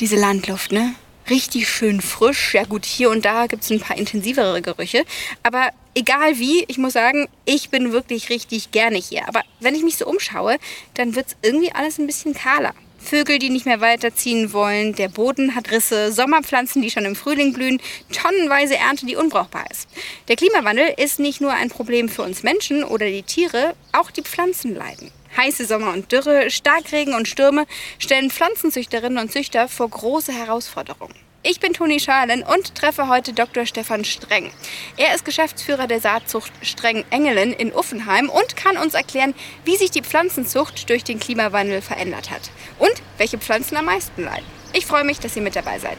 Diese Landluft, ne? Richtig schön frisch. Ja gut, hier und da gibt es ein paar intensivere Gerüche. Aber egal wie, ich muss sagen, ich bin wirklich richtig gerne hier. Aber wenn ich mich so umschaue, dann wird es irgendwie alles ein bisschen kahler. Vögel, die nicht mehr weiterziehen wollen, der Boden hat Risse, Sommerpflanzen, die schon im Frühling blühen, tonnenweise Ernte, die unbrauchbar ist. Der Klimawandel ist nicht nur ein Problem für uns Menschen oder die Tiere, auch die Pflanzen leiden. Heiße Sommer und Dürre, Starkregen und Stürme stellen Pflanzenzüchterinnen und Züchter vor große Herausforderungen. Ich bin Toni Schalen und treffe heute Dr. Stefan Streng. Er ist Geschäftsführer der Saatzucht Streng Engelen in Uffenheim und kann uns erklären, wie sich die Pflanzenzucht durch den Klimawandel verändert hat und welche Pflanzen am meisten leiden. Ich freue mich, dass ihr mit dabei seid.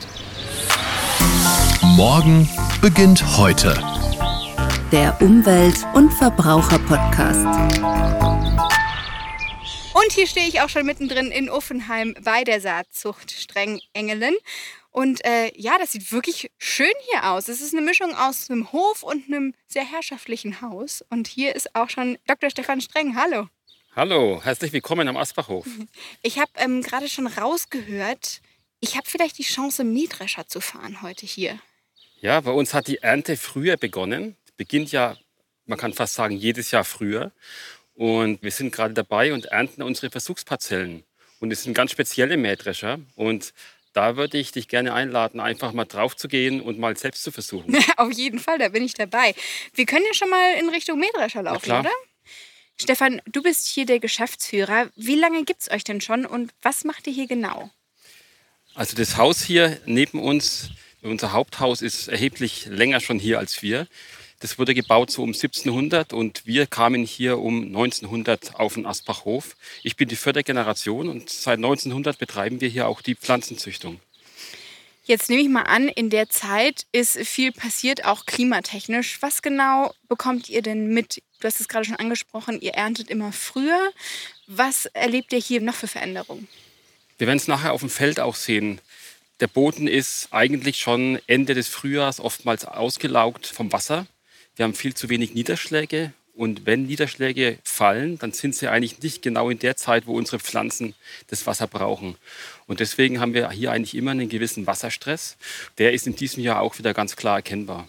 Morgen beginnt heute. Der Umwelt- und Verbraucher-Podcast. Und hier stehe ich auch schon mittendrin in Uffenheim bei der Saatzucht Streng Engelen. Und äh, ja, das sieht wirklich schön hier aus. Es ist eine Mischung aus einem Hof und einem sehr herrschaftlichen Haus. Und hier ist auch schon Dr. Stefan Streng. Hallo. Hallo, herzlich willkommen am Asbachhof. Ich habe ähm, gerade schon rausgehört, ich habe vielleicht die Chance, Mähdrescher zu fahren heute hier. Ja, bei uns hat die Ernte früher begonnen. Beginnt ja, man kann fast sagen, jedes Jahr früher. Und wir sind gerade dabei und ernten unsere Versuchsparzellen. Und es sind ganz spezielle Mähdrescher. Und da würde ich dich gerne einladen, einfach mal drauf zu gehen und mal selbst zu versuchen. Auf jeden Fall, da bin ich dabei. Wir können ja schon mal in Richtung Mähdrescher laufen, oder? Stefan, du bist hier der Geschäftsführer. Wie lange gibt es euch denn schon und was macht ihr hier genau? Also das Haus hier neben uns, unser Haupthaus ist erheblich länger schon hier als wir. Das wurde gebaut so um 1700 und wir kamen hier um 1900 auf den Asbachhof. Ich bin die vierte Generation und seit 1900 betreiben wir hier auch die Pflanzenzüchtung. Jetzt nehme ich mal an, in der Zeit ist viel passiert, auch klimatechnisch. Was genau bekommt ihr denn mit? Du hast es gerade schon angesprochen, ihr erntet immer früher. Was erlebt ihr hier noch für Veränderungen? Wir werden es nachher auf dem Feld auch sehen. Der Boden ist eigentlich schon Ende des Frühjahrs oftmals ausgelaugt vom Wasser. Wir haben viel zu wenig Niederschläge und wenn Niederschläge fallen, dann sind sie eigentlich nicht genau in der Zeit, wo unsere Pflanzen das Wasser brauchen. Und deswegen haben wir hier eigentlich immer einen gewissen Wasserstress. Der ist in diesem Jahr auch wieder ganz klar erkennbar.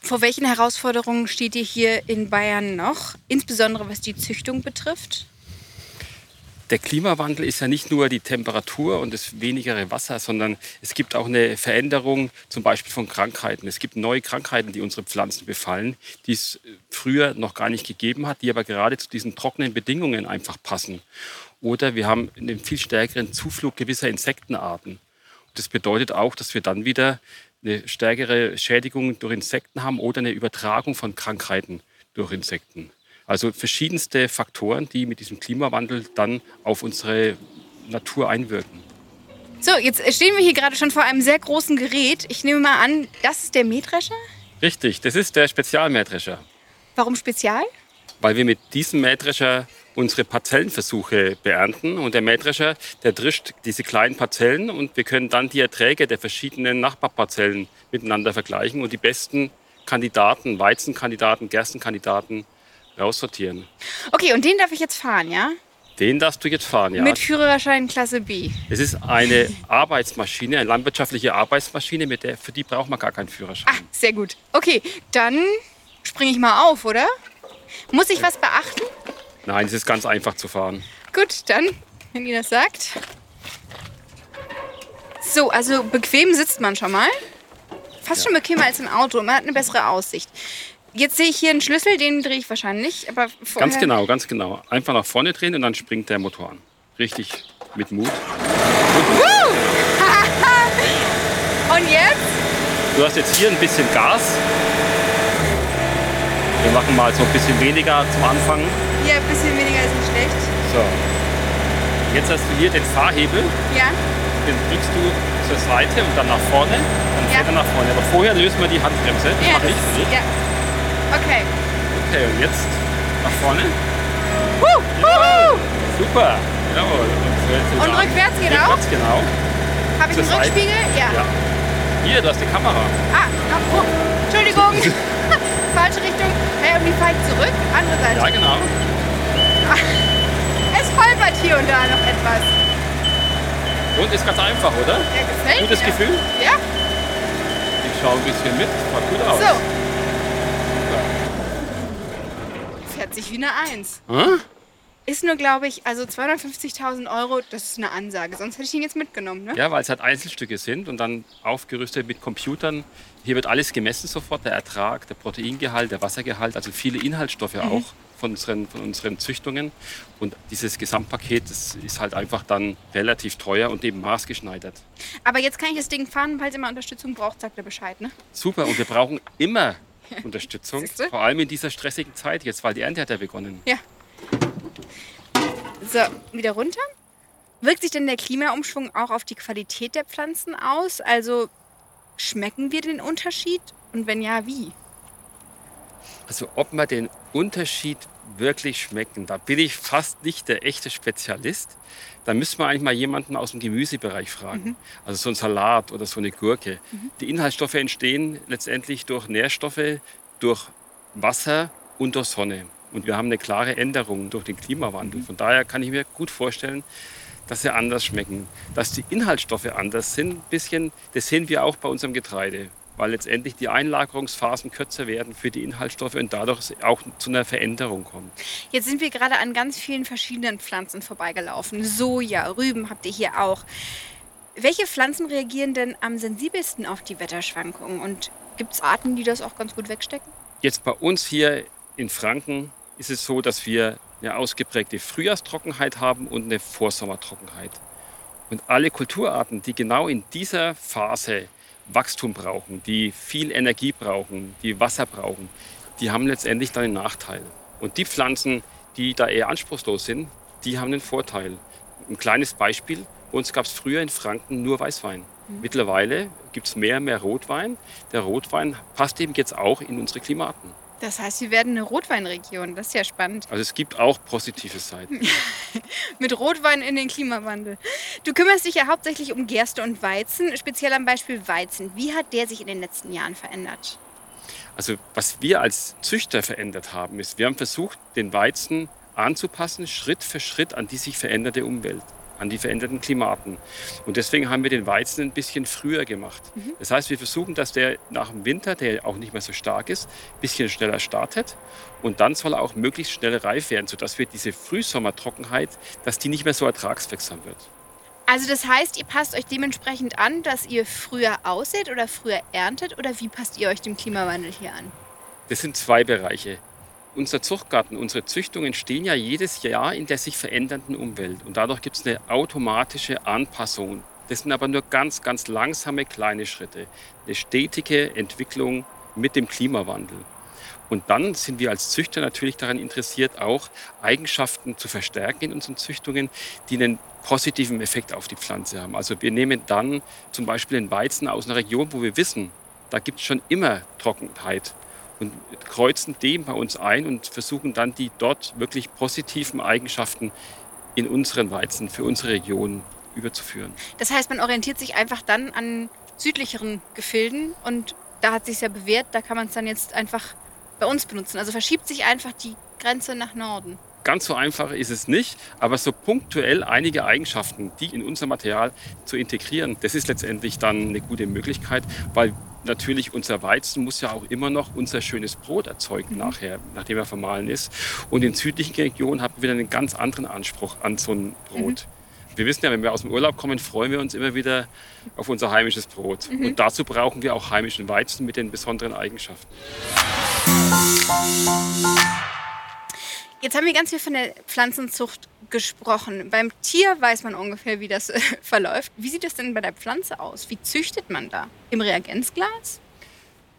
Vor welchen Herausforderungen steht ihr hier in Bayern noch, insbesondere was die Züchtung betrifft? Der Klimawandel ist ja nicht nur die Temperatur und das wenigere Wasser, sondern es gibt auch eine Veränderung zum Beispiel von Krankheiten. Es gibt neue Krankheiten, die unsere Pflanzen befallen, die es früher noch gar nicht gegeben hat, die aber gerade zu diesen trockenen Bedingungen einfach passen. Oder wir haben einen viel stärkeren Zuflug gewisser Insektenarten. Das bedeutet auch, dass wir dann wieder eine stärkere Schädigung durch Insekten haben oder eine Übertragung von Krankheiten durch Insekten. Also verschiedenste Faktoren, die mit diesem Klimawandel dann auf unsere Natur einwirken. So, jetzt stehen wir hier gerade schon vor einem sehr großen Gerät. Ich nehme mal an, das ist der Mähdrescher? Richtig, das ist der Spezialmähdrescher. Warum Spezial? Weil wir mit diesem Mähdrescher unsere Parzellenversuche beernten. Und der Mähdrescher, der drischt diese kleinen Parzellen und wir können dann die Erträge der verschiedenen Nachbarparzellen miteinander vergleichen und die besten Kandidaten, Weizenkandidaten, Gerstenkandidaten raussortieren. Okay, und den darf ich jetzt fahren, ja? Den darfst du jetzt fahren, ja. Mit Führerschein Klasse B. Es ist eine Arbeitsmaschine, eine landwirtschaftliche Arbeitsmaschine, mit der, für die braucht man gar keinen Führerschein. Ah, sehr gut. Okay, dann springe ich mal auf, oder? Muss ich was beachten? Nein, es ist ganz einfach zu fahren. Gut, dann, wenn ihr das sagt. So, also bequem sitzt man schon mal. Fast ja. schon bequemer als im Auto. Man hat eine bessere Aussicht. Jetzt sehe ich hier einen Schlüssel, den drehe ich wahrscheinlich. Aber ganz genau, ganz genau. Einfach nach vorne drehen und dann springt der Motor an. Richtig mit Mut. und jetzt? Du hast jetzt hier ein bisschen Gas. Wir machen mal so ein bisschen weniger zum Anfang. Ja, ein bisschen weniger ist nicht schlecht. So. Jetzt hast du hier den Fahrhebel. Ja. Den drückst du zur Seite und dann nach vorne. Dann fährt ja. er nach vorne. Aber vorher lösen wir die Handbremse. Das ja, mache ich für dich. Ja. Okay. Okay, und jetzt nach vorne. Woo, ja, super. Jawohl. Und, und rückwärts geht rückwärts, genau. Habe ich einen Rückspiegel? Ja. ja. Hier, du hast die Kamera. Ah, oh, Entschuldigung. Falsche Richtung. Hey, und wie fahre ich zurück? Andere Seite. Ja, genau. Es holpert hier und da noch etwas. Und ist ganz einfach, oder? Ja, gefällt Gutes mir. Gefühl? Ja, Ich schaue ein bisschen mit. Schaut gut aus. so. Fährt sich wie eine Eins. Hm? Ist nur, glaube ich, also 250.000 Euro, das ist eine Ansage. Sonst hätte ich ihn jetzt mitgenommen, ne? Ja, weil es halt Einzelstücke sind und dann aufgerüstet mit Computern. Hier wird alles gemessen sofort, der Ertrag, der Proteingehalt, der Wassergehalt, also viele Inhaltsstoffe auch von unseren, von unseren Züchtungen. Und dieses Gesamtpaket, das ist halt einfach dann relativ teuer und eben maßgeschneidert. Aber jetzt kann ich das Ding fahren, falls mal Unterstützung braucht, sagt ihr Bescheid, ne? Super, und wir brauchen immer Unterstützung, vor allem in dieser stressigen Zeit jetzt, weil die Ernte hat ja begonnen. Ja. So, wieder runter. Wirkt sich denn der Klimaumschwung auch auf die Qualität der Pflanzen aus? Also schmecken wir den Unterschied? Und wenn ja, wie? Also ob wir den Unterschied wirklich schmecken, da bin ich fast nicht der echte Spezialist. Da müsste man eigentlich mal jemanden aus dem Gemüsebereich fragen. Also so ein Salat oder so eine Gurke. Die Inhaltsstoffe entstehen letztendlich durch Nährstoffe, durch Wasser und durch Sonne. Und wir haben eine klare Änderung durch den Klimawandel. Von daher kann ich mir gut vorstellen, dass sie anders schmecken. Dass die Inhaltsstoffe anders sind, ein bisschen, das sehen wir auch bei unserem Getreide. Weil letztendlich die Einlagerungsphasen kürzer werden für die Inhaltsstoffe und dadurch auch zu einer Veränderung kommt. Jetzt sind wir gerade an ganz vielen verschiedenen Pflanzen vorbeigelaufen. Soja, Rüben habt ihr hier auch. Welche Pflanzen reagieren denn am sensibelsten auf die Wetterschwankungen? Und gibt es Arten, die das auch ganz gut wegstecken? Jetzt bei uns hier in Franken ist es so, dass wir eine ausgeprägte Frühjahrstrockenheit haben und eine Vorsommertrockenheit. Und alle Kulturarten, die genau in dieser Phase Wachstum brauchen, die viel Energie brauchen, die Wasser brauchen, die haben letztendlich dann einen Nachteil. Und die Pflanzen, die da eher anspruchslos sind, die haben einen Vorteil. Ein kleines Beispiel, bei uns gab es früher in Franken nur Weißwein. Mittlerweile gibt es mehr und mehr Rotwein. Der Rotwein passt eben jetzt auch in unsere Klimaten. Das heißt, wir werden eine Rotweinregion. Das ist ja spannend. Also es gibt auch positive Seiten. Mit Rotwein in den Klimawandel. Du kümmerst dich ja hauptsächlich um Gerste und Weizen, speziell am Beispiel Weizen. Wie hat der sich in den letzten Jahren verändert? Also was wir als Züchter verändert haben, ist, wir haben versucht, den Weizen anzupassen, Schritt für Schritt an die sich veränderte Umwelt, an die veränderten Klimaten. Und deswegen haben wir den Weizen ein bisschen früher gemacht. Das heißt, wir versuchen, dass der nach dem Winter, der auch nicht mehr so stark ist, ein bisschen schneller startet. Und dann soll er auch möglichst schnell reif werden, sodass wir diese Frühsommertrockenheit, dass die nicht mehr so ertragswirksam wird. Also das heißt, ihr passt euch dementsprechend an, dass ihr früher aussät oder früher erntet oder wie passt ihr euch dem Klimawandel hier an? Das sind zwei Bereiche. Unser Zuchtgarten, unsere Züchtungen stehen ja jedes Jahr in der sich verändernden Umwelt. Und dadurch gibt es eine automatische Anpassung. Das sind aber nur ganz, ganz langsame kleine Schritte. Eine stetige Entwicklung mit dem Klimawandel. Und dann sind wir als Züchter natürlich daran interessiert, auch Eigenschaften zu verstärken in unseren Züchtungen, die einen positiven Effekt auf die Pflanze haben. Also wir nehmen dann zum Beispiel den Weizen aus einer Region, wo wir wissen, da gibt es schon immer Trockenheit und kreuzen den bei uns ein und versuchen dann die dort wirklich positiven Eigenschaften in unseren Weizen für unsere Region überzuführen. Das heißt, man orientiert sich einfach dann an südlicheren Gefilden und da hat sich ja bewährt, da kann man es dann jetzt einfach bei uns benutzen. Also verschiebt sich einfach die Grenze nach Norden. Ganz so einfach ist es nicht, aber so punktuell einige Eigenschaften, die in unser Material zu integrieren, das ist letztendlich dann eine gute Möglichkeit, weil natürlich unser Weizen muss ja auch immer noch unser schönes Brot erzeugen nachher, nachdem er vermahlen ist. Und in südlichen Regionen haben wir wieder einen ganz anderen Anspruch an so ein Brot. Wir wissen ja, wenn wir aus dem Urlaub kommen, freuen wir uns immer wieder auf unser heimisches Brot. Und dazu brauchen wir auch heimischen Weizen mit den besonderen Eigenschaften. Jetzt haben wir ganz viel von der Pflanzenzucht gesprochen. Beim Tier weiß man ungefähr, wie das äh, verläuft. Wie sieht es denn bei der Pflanze aus? Wie züchtet man da? Im Reagenzglas?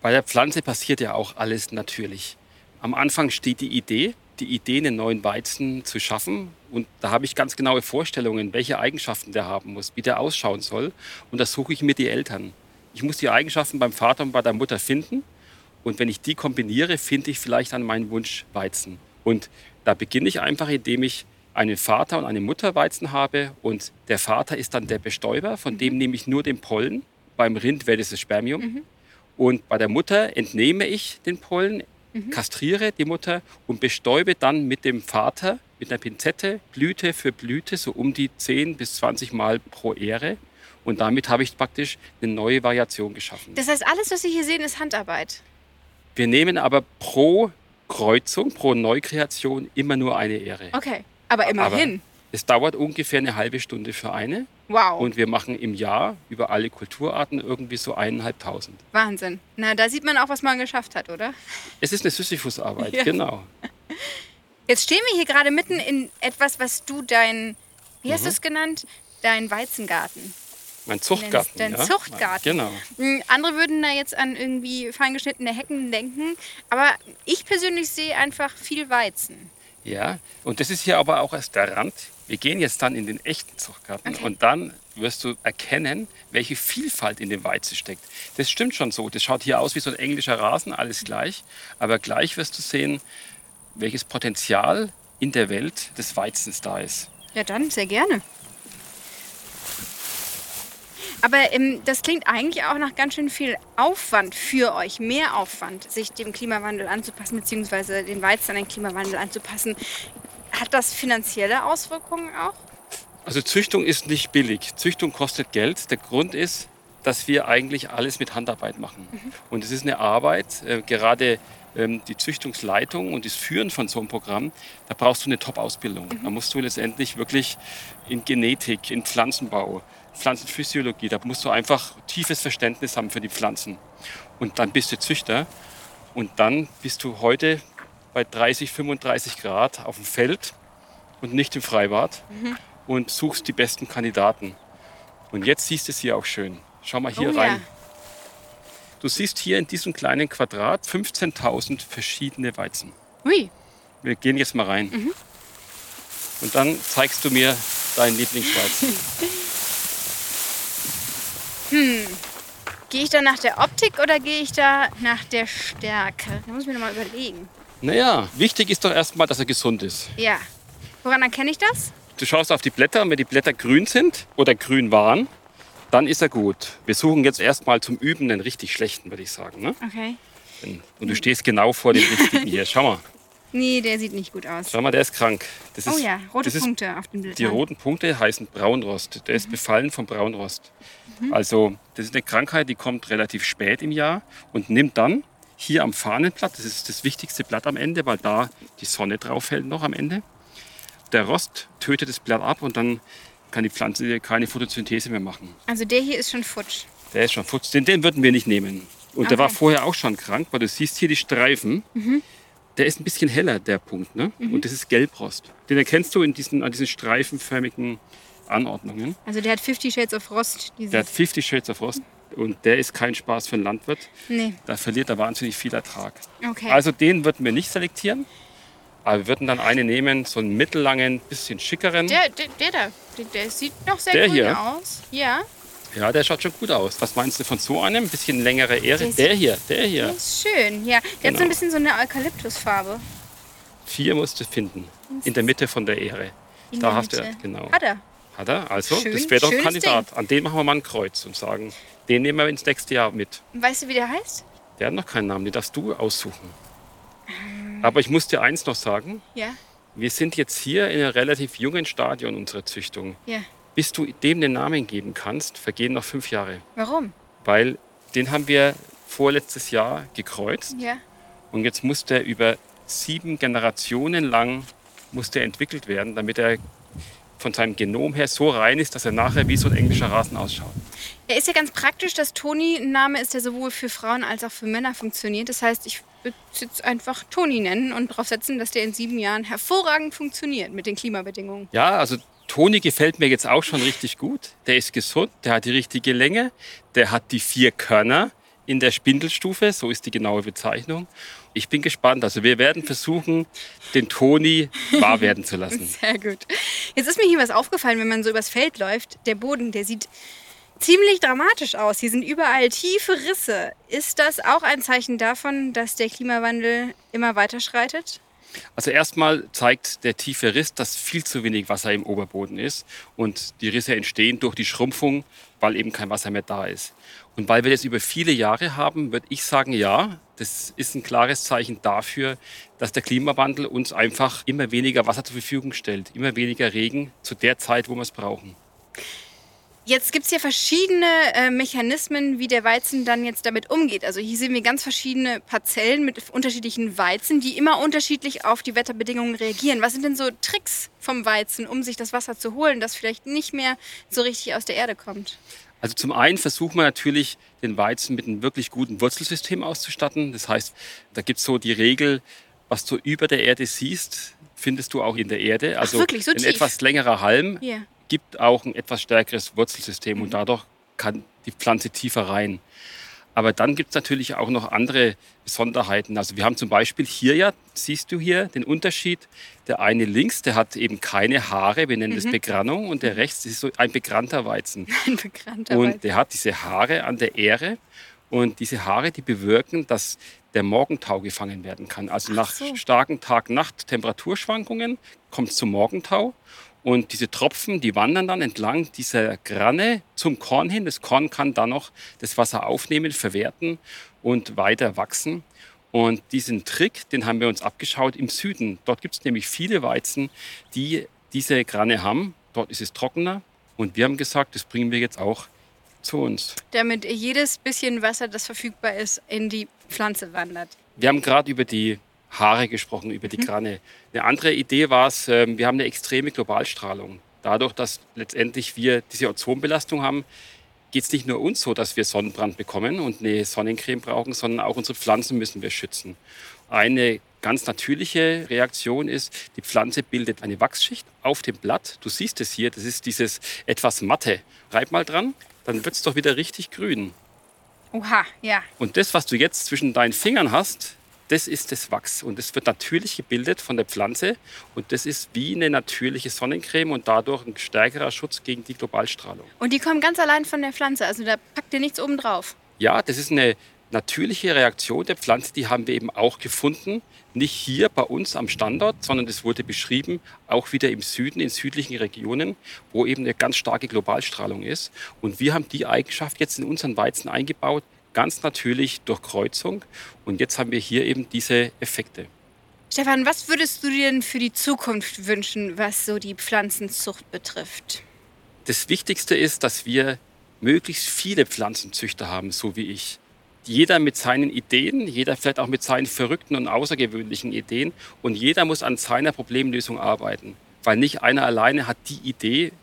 Bei der Pflanze passiert ja auch alles natürlich. Am Anfang steht die Idee, die Idee, einen neuen Weizen zu schaffen. Und da habe ich ganz genaue Vorstellungen, welche Eigenschaften der haben muss, wie der ausschauen soll. Und da suche ich mir die Eltern. Ich muss die Eigenschaften beim Vater und bei der Mutter finden. Und wenn ich die kombiniere, finde ich vielleicht dann meinen Wunsch Weizen. Und da beginne ich einfach, indem ich einen Vater und eine Mutter Weizen habe. Und der Vater ist dann der Bestäuber, von dem nehme ich nur den Pollen. Beim Rind wäre das das Spermium. Und bei der Mutter entnehme ich den Pollen, kastriere die Mutter und bestäube dann mit dem Vater, mit einer Pinzette Blüte für Blüte so um die 10 bis 20 Mal pro Ähre. Und damit habe ich praktisch eine neue Variation geschaffen. Das heißt, alles, was Sie hier sehen, ist Handarbeit. Wir nehmen aber pro Kreuzung, pro Neukreation immer nur eine Ähre. Okay, aber immerhin. Es dauert ungefähr eine halbe Stunde für eine. wow, Und wir machen im Jahr über alle Kulturarten irgendwie so eineinhalbtausend. Wahnsinn. Na, da sieht man auch, was man geschafft hat, oder? Es ist eine Sisyphusarbeit, Ja. genau. Jetzt stehen wir hier gerade mitten in etwas, was du dein, wie Mhm. hast du es genannt? Dein Weizengarten. Mein Zuchtgarten. Dein ja? Zuchtgarten. Genau. Hm, Andere würden da jetzt an irgendwie feingeschnittene Hecken denken, aber ich persönlich sehe einfach viel Weizen. Ja, und das ist hier aber auch erst der Rand. Wir gehen jetzt dann in den echten Zuchtgarten Okay. und dann wirst du erkennen, welche Vielfalt in dem Weizen steckt. Das stimmt schon so. Das schaut hier aus wie so ein englischer Rasen, alles gleich. Aber gleich wirst du sehen, welches Potenzial in der Welt des Weizens da ist. Ja, dann sehr gerne. Aber ähm, das klingt eigentlich auch nach ganz schön viel Aufwand für euch, mehr Aufwand, sich dem Klimawandel anzupassen, beziehungsweise den Weizen an den Klimawandel anzupassen. Hat das finanzielle Auswirkungen auch? Also Züchtung ist nicht billig. Züchtung kostet Geld. Der Grund ist, dass wir eigentlich alles mit Handarbeit machen. Und es ist eine Arbeit, äh, gerade ähm, die Züchtungsleitung und das Führen von so einem Programm, da brauchst du eine Top-Ausbildung. Da musst du letztendlich wirklich in Genetik, in Pflanzenbau, Pflanzenphysiologie, da musst du einfach tiefes Verständnis haben für die Pflanzen. Und dann bist du Züchter und dann bist du heute bei 30, 35 Grad auf dem Feld und nicht im Freibad und suchst die besten Kandidaten. Und jetzt siehst du es hier auch schön. Schau mal hier Oh ja. rein. Du siehst hier in diesem kleinen Quadrat 15.000 verschiedene Weizen. Hui, Wir gehen jetzt mal rein. Mhm. Und dann zeigst du mir deinen Lieblingsweizen. gehe ich da nach der Optik oder gehe ich da nach der Stärke? Da muss ich mir noch mal überlegen. Naja, wichtig ist doch erstmal, dass er gesund ist. Ja. Woran erkenne ich das? Du schaust auf die Blätter und wenn die Blätter grün sind oder grün waren, dann ist er gut. Wir suchen jetzt erstmal zum Üben den richtig schlechten, würde ich sagen. Ne? Okay. Und du stehst genau vor dem richtigen hier. Schau mal. Nee, der sieht nicht gut aus. Schau mal, der ist krank. Das ist, Oh ja, rote Punkte auf dem Bild. Die roten Punkte heißen Braunrost. Der ist befallen vom Braunrost. Also, das ist eine Krankheit, die kommt relativ spät im Jahr und nimmt dann hier am Fahnenblatt, das ist das wichtigste Blatt am Ende, weil da die Sonne drauf fällt noch am Ende. Der Rost tötet das Blatt ab und dann kann die Pflanze keine Photosynthese mehr machen. Also der hier ist schon futsch. Der ist schon futsch. Den, den würden wir nicht nehmen. Und der war Okay. vorher auch schon krank, weil du siehst hier die Streifen. Der ist ein bisschen heller, der Punkt. Ne? Und das ist Gelbrost. Den erkennst du in diesen, an diesen streifenförmigen Anordnungen. Also der hat 50 Shades of Frost. Der hat 50 Shades of Frost. Und der ist kein Spaß für einen Landwirt. nee, Da verliert er wahnsinnig viel Ertrag. okay. Also den würden wir nicht selektieren. Aber wir würden dann einen nehmen, so einen mittellangen, bisschen schickeren. der, der, der da, der, der sieht noch sehr Der hier? aus. Ja, Ja, der schaut schon gut aus. Was meinst du von so einem? Bisschen längere Ähre. Der Der hier, der der hier. ist schön. Ja, der hat so Genau. ein bisschen so eine Eukalyptusfarbe. Vier musst du finden. In der Mitte von der Ähre. in Da der hast du, genau. Hat er. Hat er? Also, Schön, das wäre doch ein Kandidat. An den machen wir mal ein Kreuz und sagen, den nehmen wir ins nächste Jahr mit. Weißt du, wie der heißt? Der hat noch keinen Namen, den darfst du aussuchen. Ähm. Aber ich muss dir eins noch sagen. Ja, Wir sind jetzt hier in einem relativ jungen Stadion unserer Züchtung. ja. Bis du dem den Namen geben kannst, vergehen noch fünf Jahre. Warum? Weil den haben wir vorletztes Jahr gekreuzt. Ja. Und jetzt muss der über sieben Generationen lang muss der entwickelt werden, damit er von seinem Genom her so rein ist, dass er nachher wie so ein englischer Rasen ausschaut. Er ist ja ganz praktisch, dass Toni ein Name ist, der sowohl für Frauen als auch für Männer funktioniert. Das heißt, ich würde es jetzt einfach Toni nennen und darauf setzen, dass der in sieben Jahren hervorragend funktioniert mit den Klimabedingungen. Ja, also Toni gefällt mir jetzt auch schon richtig gut. Der ist gesund, der hat die richtige Länge, der hat die vier Körner in der Spindelstufe, so ist die genaue Bezeichnung. Ich bin gespannt. Also wir werden versuchen, den Toni wahr werden zu lassen. Sehr gut. Jetzt ist mir hier was aufgefallen, wenn man so übers Feld läuft. Der Boden, der sieht ziemlich dramatisch aus. Hier sind überall tiefe Risse. Ist das auch ein Zeichen davon, dass der Klimawandel immer weiter schreitet? Also erstmal zeigt der tiefe Riss, dass viel zu wenig Wasser im Oberboden ist und die Risse entstehen durch die Schrumpfung, weil eben kein Wasser mehr da ist. Und weil wir das über viele Jahre haben, würde ich sagen, ja, das ist ein klares Zeichen dafür, dass der Klimawandel uns einfach immer weniger Wasser zur Verfügung stellt, immer weniger Regen zu der Zeit, wo wir es brauchen. Jetzt gibt es ja verschiedene äh, Mechanismen, wie der Weizen dann jetzt damit umgeht. Also hier sehen wir ganz verschiedene Parzellen mit unterschiedlichen Weizen, die immer unterschiedlich auf die Wetterbedingungen reagieren. Was sind denn so Tricks vom Weizen, um sich das Wasser zu holen, das vielleicht nicht mehr so richtig aus der Erde kommt? Also zum einen versucht man natürlich, den Weizen mit einem wirklich guten Wurzelsystem auszustatten. Das heißt, da gibt es so die Regel, was du über der Erde siehst, findest du auch in der Erde. Also Ach, wirklich? So ein tief? etwas längerer Halm Hier. Gibt auch ein etwas stärkeres Wurzelsystem und dadurch kann die Pflanze tiefer rein. Aber dann gibt es natürlich auch noch andere Besonderheiten. Also wir haben zum Beispiel hier ja, siehst du hier den Unterschied. Der eine links, der hat eben keine Haare, wir nennen das Begrannung, und der rechts das ist so ein begrannter Weizen. Ein bekannter Und Weizen. der hat diese Haare an der Ähre. Und diese Haare, die bewirken, dass der Morgentau gefangen werden kann. Also nach so. starken Tag-Nacht-Temperaturschwankungen kommt es zum Morgentau. Und diese Tropfen, die wandern dann entlang dieser Granne zum Korn hin. Das Korn kann dann noch das Wasser aufnehmen, verwerten und weiter wachsen. Und diesen Trick, den haben wir uns abgeschaut im Süden. Dort gibt es nämlich viele Weizen, die diese Granne haben. Dort ist es trockener. Und wir haben gesagt, das bringen wir jetzt auch zu uns. Damit jedes bisschen Wasser, das verfügbar ist, in die Pflanze wandert. Wir haben gerade über die Haare gesprochen, über die Granne. Eine andere Idee war es, ähm, wir haben eine extreme Globalstrahlung. Dadurch, dass letztendlich wir diese Ozonbelastung haben, geht es nicht nur uns so, dass wir Sonnenbrand bekommen und eine Sonnencreme brauchen, sondern auch unsere Pflanzen müssen wir schützen. Eine ganz natürliche Reaktion ist, die Pflanze bildet eine Wachsschicht auf dem Blatt. Du siehst es hier, das ist dieses etwas matte. Reib mal dran, dann wird es doch wieder richtig grün. Oha, ja. Und das, was du jetzt zwischen deinen Fingern hast, das ist das Wachs. Und das wird natürlich gebildet von der Pflanze. Und das ist wie eine natürliche Sonnencreme und dadurch ein stärkerer Schutz gegen die Globalstrahlung. Und die kommen ganz allein von der Pflanze. Also da packt ihr nichts oben drauf. Ja, das ist eine natürliche Reaktion der Pflanze, die haben wir eben auch gefunden. Nicht hier bei uns am Standort, sondern das wurde beschrieben, auch wieder im Süden, in südlichen Regionen, wo eben eine ganz starke Globalstrahlung ist. Und wir haben die Eigenschaft jetzt in unseren Weizen eingebaut, ganz natürlich durch Kreuzung. Und jetzt haben wir hier eben diese Effekte. Stefan, was würdest du dir denn für die Zukunft wünschen, was so die Pflanzenzucht betrifft? Das Wichtigste ist, dass wir möglichst viele Pflanzenzüchter haben, so wie ich. Jeder mit seinen Ideen, jeder vielleicht auch mit seinen verrückten und außergewöhnlichen Ideen und jeder muss an seiner Problemlösung arbeiten, weil nicht einer alleine hat die Idee,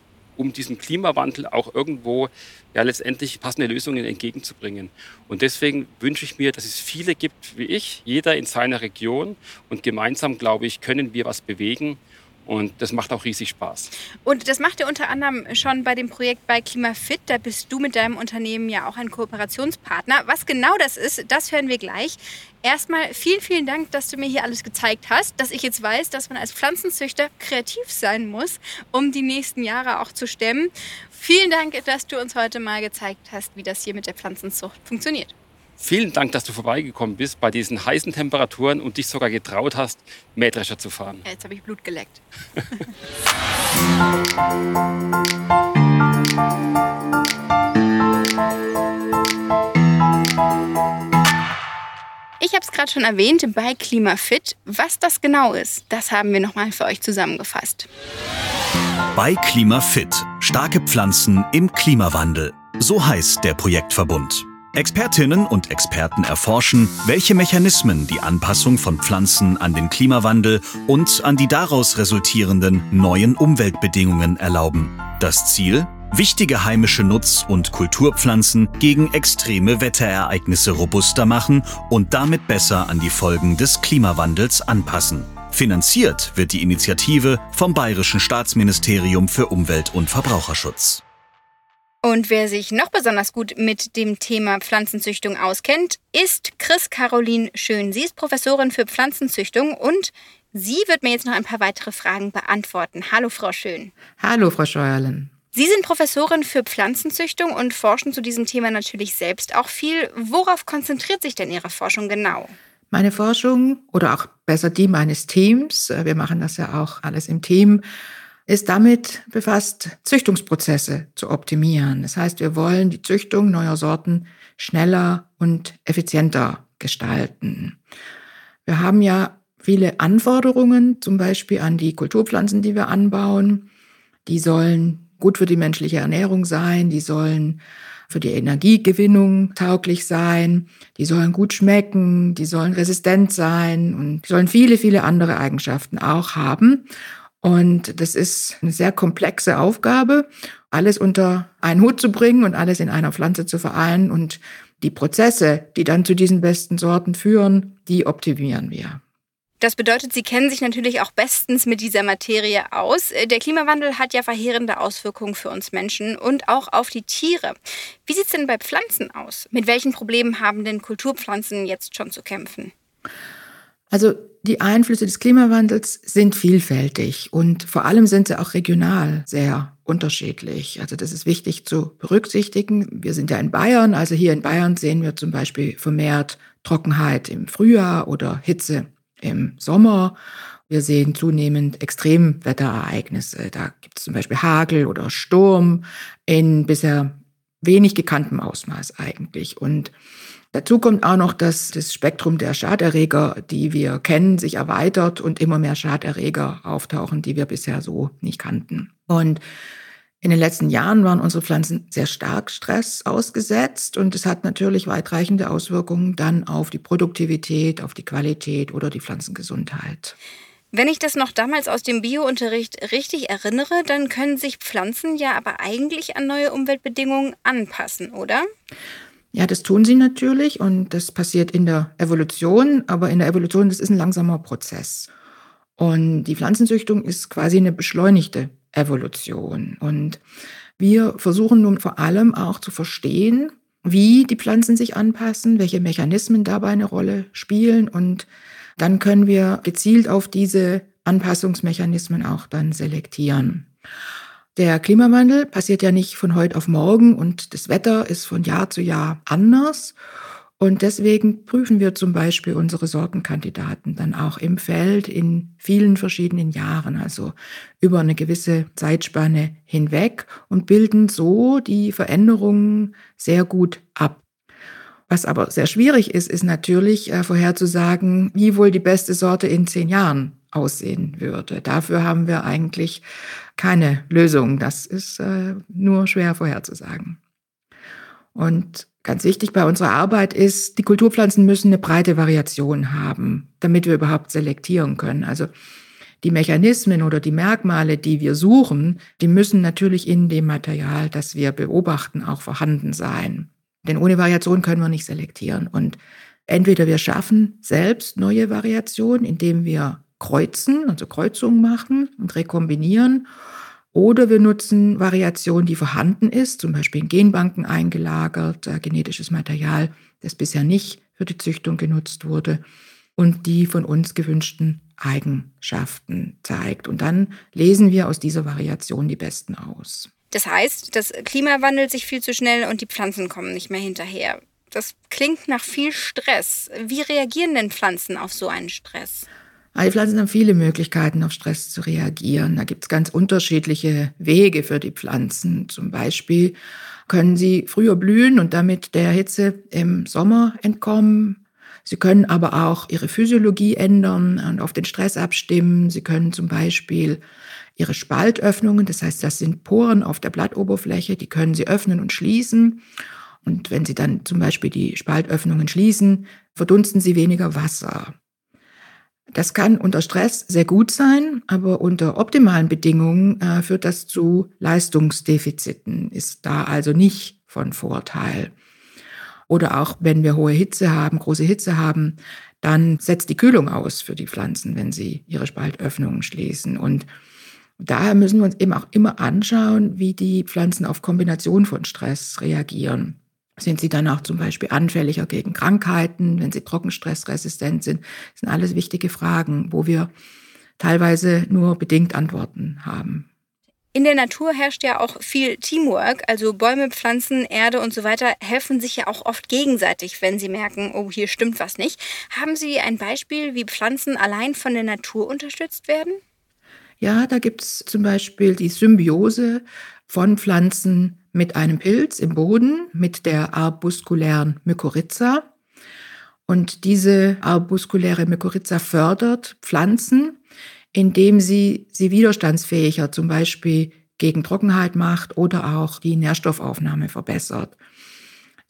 um diesem Klimawandel auch irgendwo ja letztendlich passende Lösungen entgegenzubringen. Und deswegen wünsche ich mir, dass es viele gibt wie ich, jeder in seiner Region und gemeinsam, glaube ich, können wir was bewegen und das macht auch riesig Spaß. Und das macht ihr unter anderem schon bei dem Projekt bei KlimaFit. Da bist du mit deinem Unternehmen ja auch ein Kooperationspartner. Was genau das ist, das hören wir gleich. Erstmal vielen, vielen Dank, dass du mir hier alles gezeigt hast, dass ich jetzt weiß, dass man als Pflanzenzüchter kreativ sein muss, um die nächsten Jahre auch zu stemmen. Vielen Dank, dass du uns heute mal gezeigt hast, wie das hier mit der Pflanzenzucht funktioniert. Vielen Dank, dass du vorbeigekommen bist bei diesen heißen Temperaturen und dich sogar getraut hast, Mähdrescher zu fahren. Ja, jetzt habe ich Blut geleckt. Ich habe es gerade schon erwähnt bei KlimaFit. Was das genau ist, das haben wir nochmal für euch zusammengefasst. Bei KlimaFit. Starke Pflanzen im Klimawandel. So heißt der Projektverbund. Expertinnen und Experten erforschen, welche Mechanismen die Anpassung von Pflanzen an den Klimawandel und an die daraus resultierenden neuen Umweltbedingungen erlauben. Das Ziel? Wichtige heimische Nutz- und Kulturpflanzen gegen extreme Wetterereignisse robuster machen und damit besser an die Folgen des Klimawandels anpassen. Finanziert wird die Initiative vom Bayerischen Staatsministerium für Umwelt und Verbraucherschutz. Und wer sich noch besonders gut mit dem Thema Pflanzenzüchtung auskennt, ist Chris Caroline Schön. Sie ist Professorin für Pflanzenzüchtung und sie wird mir jetzt noch ein paar weitere Fragen beantworten. Hallo, Frau Schön. Hallo, Frau Scheuerlen. Sie sind Professorin für Pflanzenzüchtung und forschen zu diesem Thema natürlich selbst auch viel. Worauf konzentriert sich denn Ihre Forschung genau? Meine Forschung oder auch besser Team eines Teams, wir machen das ja auch alles im Team, ist damit befasst, Züchtungsprozesse zu optimieren. Das heißt, wir wollen die Züchtung neuer Sorten schneller und effizienter gestalten. Wir haben ja viele Anforderungen, zum Beispiel an die Kulturpflanzen, die wir anbauen. Die sollen gut für die menschliche Ernährung sein, die sollen für die Energiegewinnung tauglich sein, die sollen gut schmecken, die sollen resistent sein und sollen viele, viele andere Eigenschaften auch haben. Und das ist eine sehr komplexe Aufgabe, alles unter einen Hut zu bringen und alles in einer Pflanze zu vereinen. Und die Prozesse, die dann zu diesen besten Sorten führen, die optimieren wir. Das bedeutet, Sie kennen sich natürlich auch bestens mit dieser Materie aus. Der Klimawandel hat ja verheerende Auswirkungen für uns Menschen und auch auf die Tiere. Wie sieht es denn bei Pflanzen aus? Mit welchen Problemen haben denn Kulturpflanzen jetzt schon zu kämpfen? Also die Einflüsse des Klimawandels sind vielfältig und vor allem sind sie auch regional sehr unterschiedlich. Also das ist wichtig zu berücksichtigen. Wir sind ja in Bayern, also hier in Bayern sehen wir zum Beispiel vermehrt Trockenheit im Frühjahr oder Hitze im Sommer. Wir sehen zunehmend Extremwetterereignisse. Da gibt es zum Beispiel Hagel oder Sturm in bisher wenig gekanntem Ausmaß eigentlich. Und dazu kommt auch noch, dass das Spektrum der Schaderreger, die wir kennen, sich erweitert und immer mehr Schaderreger auftauchen, die wir bisher so nicht kannten. Und in den letzten Jahren waren unsere Pflanzen sehr stark Stress ausgesetzt und es hat natürlich weitreichende Auswirkungen dann auf die Produktivität, auf die Qualität oder die Pflanzengesundheit. Wenn ich das noch damals aus dem Biounterricht richtig erinnere, dann können sich Pflanzen ja aber eigentlich an neue Umweltbedingungen anpassen, oder? Ja, das tun sie natürlich und das passiert in der Evolution, aber in der Evolution, das ist ein langsamer Prozess. Und die Pflanzenzüchtung ist quasi eine beschleunigte Evolution. Und wir versuchen nun vor allem auch zu verstehen, wie die Pflanzen sich anpassen, welche Mechanismen dabei eine Rolle spielen. Und dann können wir gezielt auf diese Anpassungsmechanismen auch dann selektieren. Der Klimawandel passiert ja nicht von heute auf morgen und das Wetter ist von Jahr zu Jahr anders. Und deswegen prüfen wir zum Beispiel unsere Sortenkandidaten dann auch im Feld in vielen verschiedenen Jahren, also über eine gewisse Zeitspanne hinweg und bilden so die Veränderungen sehr gut ab. Was aber sehr schwierig ist, ist natürlich äh, vorherzusagen, wie wohl die beste Sorte in zehn Jahren aussehen würde. Dafür haben wir eigentlich keine Lösung. Das ist äh, nur schwer vorherzusagen. Und Ganz wichtig bei unserer Arbeit ist, die Kulturpflanzen müssen eine breite Variation haben, damit wir überhaupt selektieren können. Also die Mechanismen oder die Merkmale, die wir suchen, die müssen natürlich in dem Material, das wir beobachten, auch vorhanden sein. Denn ohne Variation können wir nicht selektieren. Und entweder wir schaffen selbst neue Variationen, indem wir kreuzen, also Kreuzungen machen und rekombinieren, oder wir nutzen Variation, die vorhanden ist, zum Beispiel in Genbanken eingelagert, äh, genetisches Material, das bisher nicht für die Züchtung genutzt wurde und die von uns gewünschten Eigenschaften zeigt. Und dann lesen wir aus dieser Variation die besten aus. Das heißt, das Klima wandelt sich viel zu schnell und die Pflanzen kommen nicht mehr hinterher. Das klingt nach viel Stress. Wie reagieren denn Pflanzen auf so einen Stress? Die Pflanzen haben viele Möglichkeiten, auf Stress zu reagieren. Da gibt es ganz unterschiedliche Wege für die Pflanzen. Zum Beispiel können sie früher blühen und damit der Hitze im Sommer entkommen. Sie können aber auch ihre Physiologie ändern und auf den Stress abstimmen. Sie können zum Beispiel ihre Spaltöffnungen, das heißt, das sind Poren auf der Blattoberfläche, die können sie öffnen und schließen. Und wenn sie dann zum Beispiel die Spaltöffnungen schließen, verdunsten sie weniger Wasser. Das kann unter Stress sehr gut sein, aber unter optimalen Bedingungen äh, führt das zu Leistungsdefiziten, ist da also nicht von Vorteil. Oder auch wenn wir hohe Hitze haben, große Hitze haben, dann setzt die Kühlung aus für die Pflanzen, wenn sie ihre Spaltöffnungen schließen. Und daher müssen wir uns eben auch immer anschauen, wie die Pflanzen auf Kombination von Stress reagieren. Sind sie dann auch zum Beispiel anfälliger gegen Krankheiten, wenn sie trockenstressresistent sind? Das sind alles wichtige Fragen, wo wir teilweise nur bedingt Antworten haben. In der Natur herrscht ja auch viel Teamwork, also Bäume, Pflanzen, Erde und so weiter helfen sich ja auch oft gegenseitig, wenn sie merken, oh, hier stimmt was nicht. Haben Sie ein Beispiel, wie Pflanzen allein von der Natur unterstützt werden? Ja, da gibt es zum Beispiel die Symbiose von Pflanzen mit einem Pilz im Boden, mit der arbuskulären Mykorrhiza. Und diese arbuskuläre Mykorrhiza fördert Pflanzen indem sie sie widerstandsfähiger zum Beispiel gegen Trockenheit macht oder auch die Nährstoffaufnahme verbessert.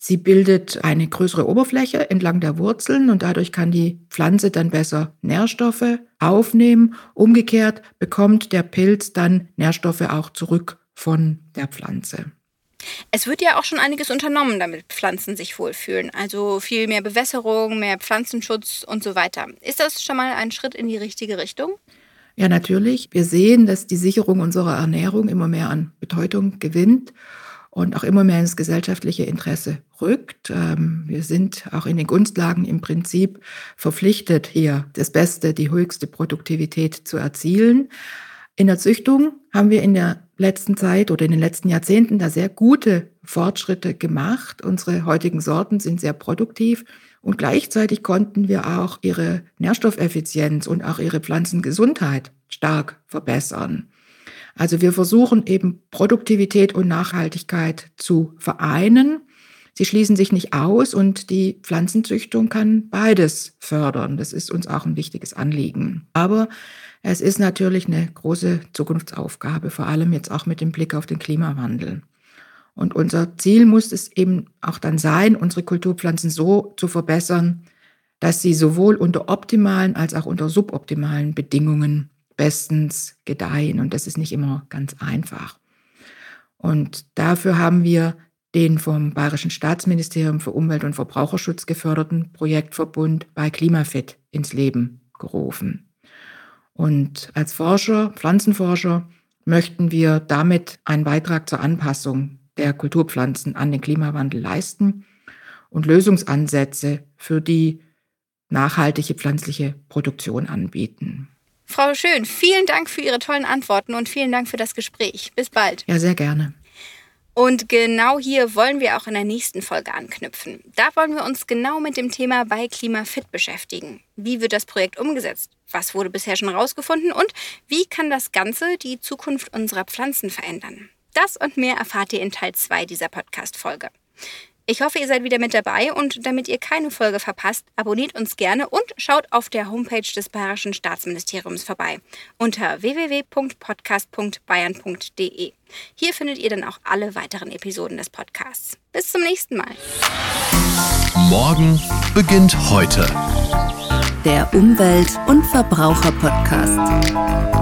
Sie bildet eine größere Oberfläche entlang der Wurzeln und dadurch kann die Pflanze dann besser Nährstoffe aufnehmen. Umgekehrt bekommt der Pilz dann Nährstoffe auch zurück von der Pflanze. Es wird ja auch schon einiges unternommen, damit Pflanzen sich wohlfühlen. Also viel mehr Bewässerung, mehr Pflanzenschutz und so weiter. Ist das schon mal ein Schritt in die richtige Richtung? Ja, natürlich. Wir sehen, dass die Sicherung unserer Ernährung immer mehr an Bedeutung gewinnt und auch immer mehr ins gesellschaftliche Interesse rückt. Ähm, wir sind auch in den Gunstlagen im Prinzip verpflichtet, hier das Beste, die höchste Produktivität zu erzielen. In der Züchtung haben wir in der letzten Zeit oder in den letzten Jahrzehnten da sehr gute Fortschritte gemacht. Unsere heutigen Sorten sind sehr produktiv und gleichzeitig konnten wir auch ihre Nährstoffeffizienz und auch ihre Pflanzengesundheit stark verbessern. Also wir versuchen eben Produktivität und Nachhaltigkeit zu vereinen. Sie schließen sich nicht aus und die Pflanzenzüchtung kann beides fördern. Das ist uns auch ein wichtiges Anliegen. Aber es ist natürlich eine große Zukunftsaufgabe, vor allem jetzt auch mit dem Blick auf den Klimawandel. Und unser Ziel muss es eben auch dann sein, unsere Kulturpflanzen so zu verbessern, dass sie sowohl unter optimalen als auch unter suboptimalen Bedingungen bestens gedeihen. Und das ist nicht immer ganz einfach. Und dafür haben wir den vom Bayerischen Staatsministerium für Umwelt und Verbraucherschutz geförderten Projektverbund bei Klimafit ins Leben gerufen. Und als Forscher, Pflanzenforscher, möchten wir damit einen Beitrag zur Anpassung der Kulturpflanzen an den Klimawandel leisten und Lösungsansätze für die nachhaltige pflanzliche Produktion anbieten. Frau Schön, vielen Dank für Ihre tollen Antworten und vielen Dank für das Gespräch. Bis bald. Ja, sehr gerne. Und genau hier wollen wir auch in der nächsten Folge anknüpfen. Da wollen wir uns genau mit dem Thema bei Klimafit beschäftigen. Wie wird das Projekt umgesetzt? Was wurde bisher schon herausgefunden? Und wie kann das Ganze die Zukunft unserer Pflanzen verändern? Das und mehr erfahrt ihr in Teil 2 dieser Podcast-Folge. Ich hoffe, ihr seid wieder mit dabei und damit ihr keine Folge verpasst, abonniert uns gerne und schaut auf der Homepage des Bayerischen Staatsministeriums vorbei unter www.podcast.bayern.de. Hier findet ihr dann auch alle weiteren Episoden des Podcasts. Bis zum nächsten Mal. Morgen beginnt heute. Der Umwelt- und Verbraucher-Podcast.